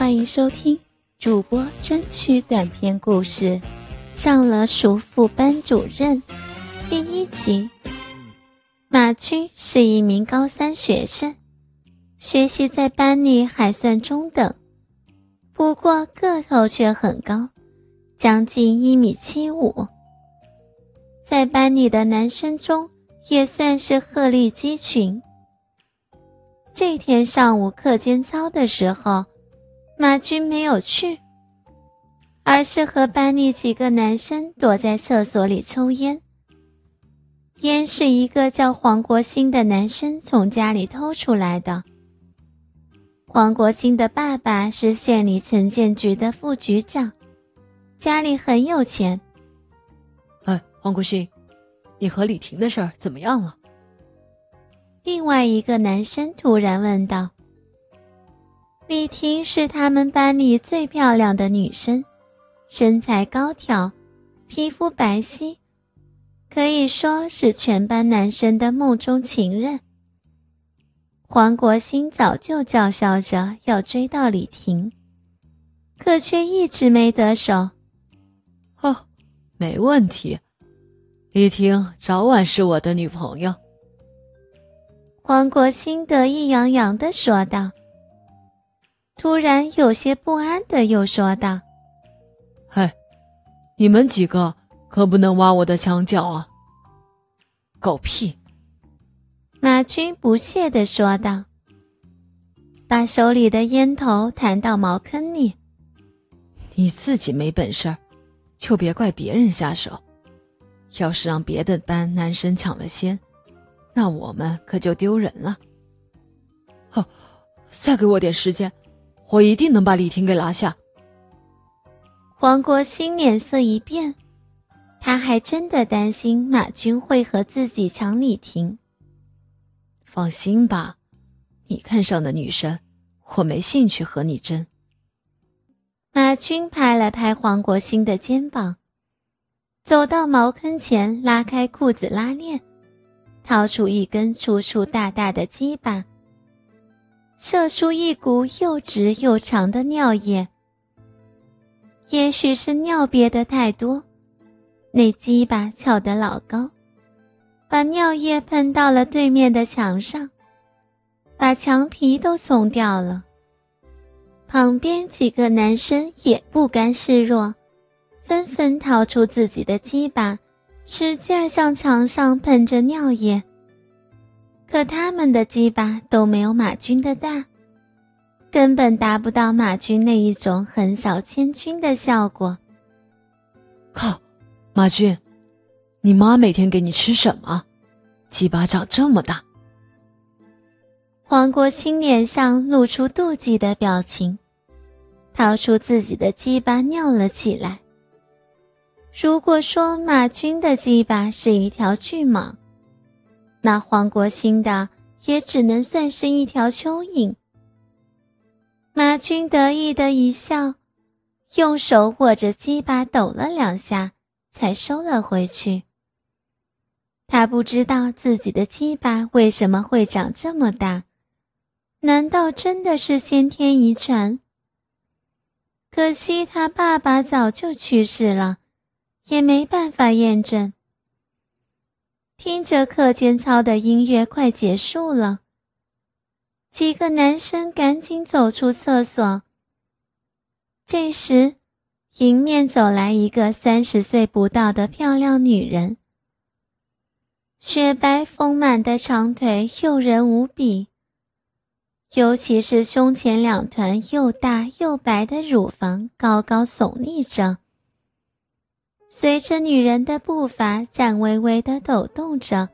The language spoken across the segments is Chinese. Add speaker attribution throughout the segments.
Speaker 1: 欢迎收听主播争取短篇故事《上了熟妇班主任》第一集。马军是一名高三学生，学习在班里还算中等，不过个头却很高，将近一米七五，在班里的男生中也算是鹤立鸡群。这天上午课间操的时候。马军没有去，而是和班里几个男生躲在厕所里抽烟。烟是一个叫黄国兴的男生从家里偷出来的。黄国兴的爸爸是县里城建局的副局长，家里很有钱。
Speaker 2: 哎，黄国兴，你和李婷的事儿怎么样了？
Speaker 1: 另外一个男生突然问道。李婷是他们班里最漂亮的女生，身材高挑，皮肤白皙，可以说是全班男生的梦中情人。黄国兴早就叫嚣着要追到李婷，可却一直没得手。
Speaker 2: 哦，没问题，李婷早晚是我的女朋友。
Speaker 1: 黄国兴得意洋洋地说道。突然有些不安的又说道：“
Speaker 2: 嘿，你们几个可不能挖我的墙角啊！”狗屁！
Speaker 1: 马军不屑的说道，把手里的烟头弹到茅坑里。
Speaker 2: 你自己没本事，就别怪别人下手。要是让别的班男生抢了先，那我们可就丢人了。好，再给我点时间。我一定能把李婷给拿下。
Speaker 1: 黄国兴脸色一变，他还真的担心马军会和自己抢李婷。
Speaker 2: 放心吧，你看上的女生，我没兴趣和你争。
Speaker 1: 马军拍了拍黄国兴的肩膀，走到茅坑前，拉开裤子拉链，掏出一根粗粗大大的鸡巴。射出一股又直又长的尿液，也许是尿憋得太多，那鸡巴翘得老高，把尿液喷到了对面的墙上，把墙皮都松掉了。旁边几个男生也不甘示弱，纷纷掏出自己的鸡巴，使劲儿向墙上喷着尿液。可他们的鸡巴都没有马军的大，根本达不到马军那一种横扫千军的效果。
Speaker 2: 靠，马军，你妈每天给你吃什么？鸡巴长这么大。
Speaker 1: 黄国清脸上露出妒忌的表情，掏出自己的鸡巴尿了起来。如果说马军的鸡巴是一条巨蟒，那黄国兴的也只能算是一条蚯蚓。马军得意的一笑，用手握着鸡巴抖了两下，才收了回去。他不知道自己的鸡巴为什么会长这么大，难道真的是先天遗传？可惜他爸爸早就去世了，也没办法验证。听着课间操的音乐快结束了，几个男生赶紧走出厕所。这时，迎面走来一个三十岁不到的漂亮女人，雪白丰满的长腿诱人无比，尤其是胸前两团又大又白的乳房高高耸立着。随着女人的步伐，颤巍巍地抖动着，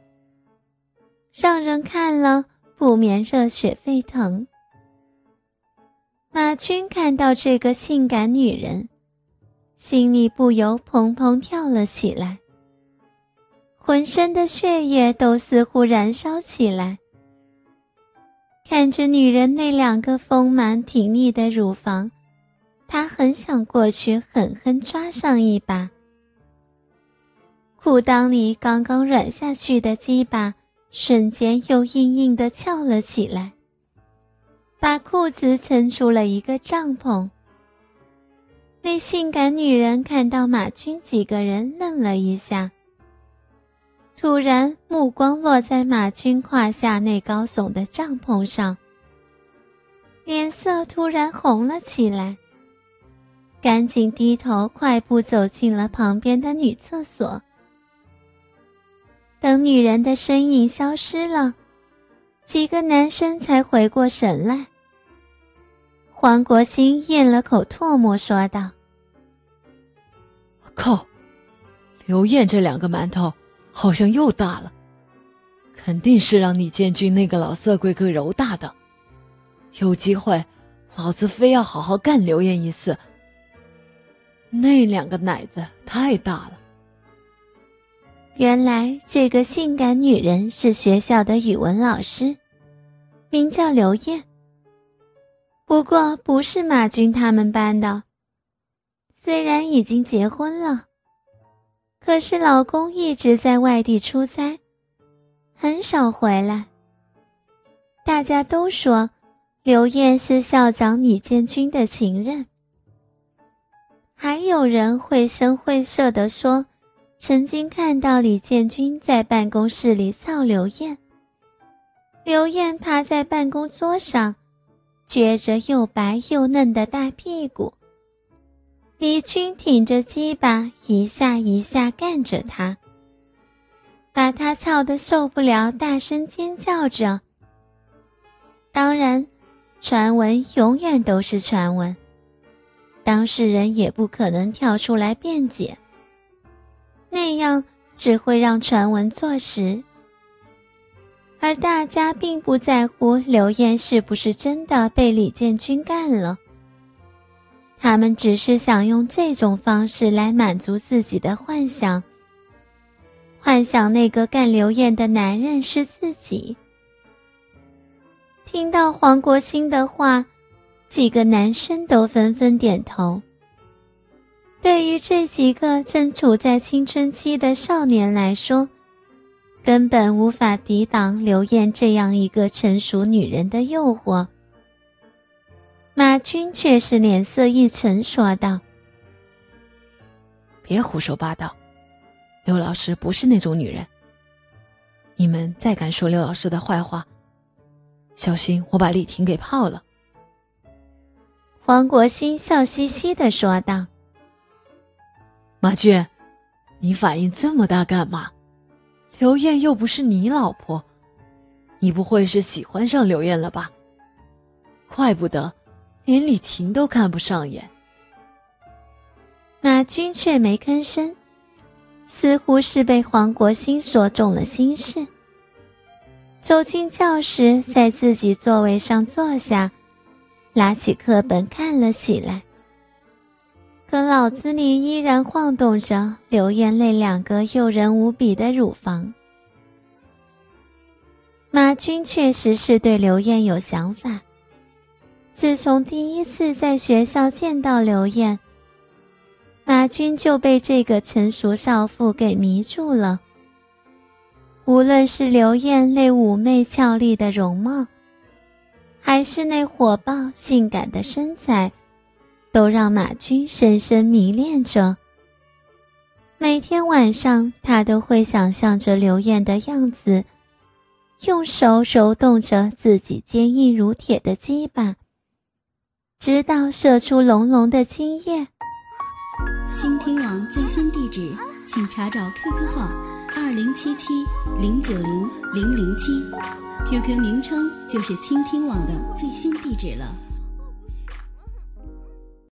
Speaker 1: 让人看了不免热血沸腾。马军看到这个性感女人，心里不由砰砰跳了起来，浑身的血液都似乎燃烧起来。看着女人那两个丰满挺立的乳房，他很想过去狠狠抓上一把。裤裆里刚刚软下去的鸡巴，瞬间又硬硬的翘了起来，把裤子撑出了一个帐篷。那性感女人看到马军几个人，愣了一下，突然目光落在马军胯下那高耸的帐篷上，脸色突然红了起来，赶紧低头快步走进了旁边的女厕所。等女人的身影消失了，几个男生才回过神来。黄国兴咽了口唾沫，说道。
Speaker 2: 靠！刘艳这两个馒头好像又大了，肯定是让李建军那个老色鬼给揉大的。有机会，老子非要好好干刘艳一次。那两个奶子太大了。
Speaker 1: 原来这个性感女人是学校的语文老师，名叫刘艳。不过不是马军他们班的。虽然已经结婚了，可是老公一直在外地出差，很少回来。大家都说刘艳是校长李建军的情人，还有人绘声绘色地说，曾经看到李建军在办公室里操刘艳。刘艳趴在办公桌上，撅着又白又嫩的大屁股。李军挺着鸡巴，一下一下干着他，把他操得受不了，大声尖叫着。当然，传闻永远都是传闻，当事人也不可能跳出来辩解，那样只会让传闻坐实。而大家并不在乎刘艳是不是真的被李建军干了。他们只是想用这种方式来满足自己的幻想，幻想那个干刘艳的男人是自己。听到黄国兴的话，几个男生都纷纷点头。对于这几个正处在青春期的少年来说，根本无法抵挡刘艳这样一个成熟女人的诱惑。马军却是脸色一沉，说道：“
Speaker 2: 别胡说八道，刘老师不是那种女人。你们再敢说刘老师的坏话，小心我把丽婷给泡了。”
Speaker 1: 黄国兴笑嘻嘻的说道：“
Speaker 2: 马军，你反应这么大干嘛？刘艳又不是你老婆，你不会是喜欢上刘艳了吧？怪不得。”连李婷都看不上眼，
Speaker 1: 马军却没吭声，似乎是被黄国兴说中了心事。走进教室，在自己座位上坐下，拿起课本看了起来。可脑子里依然晃动着刘艳那两个诱人无比的乳房。马军确实是对刘艳有想法。自从第一次在学校见到刘燕，马军就被这个成熟少妇给迷住了。无论是刘燕那妩媚俏丽的容貌，还是那火爆性感的身材，都让马军深深迷恋着。每天晚上，他都会想象着刘艳的样子，用手揉动着自己坚硬如铁的鸡巴。直到射出浓浓的精液。
Speaker 3: 倾听网最新地址，请查找 QQ 号二零七七零九零零零七，QQ 名称就是倾听网的最新地址了。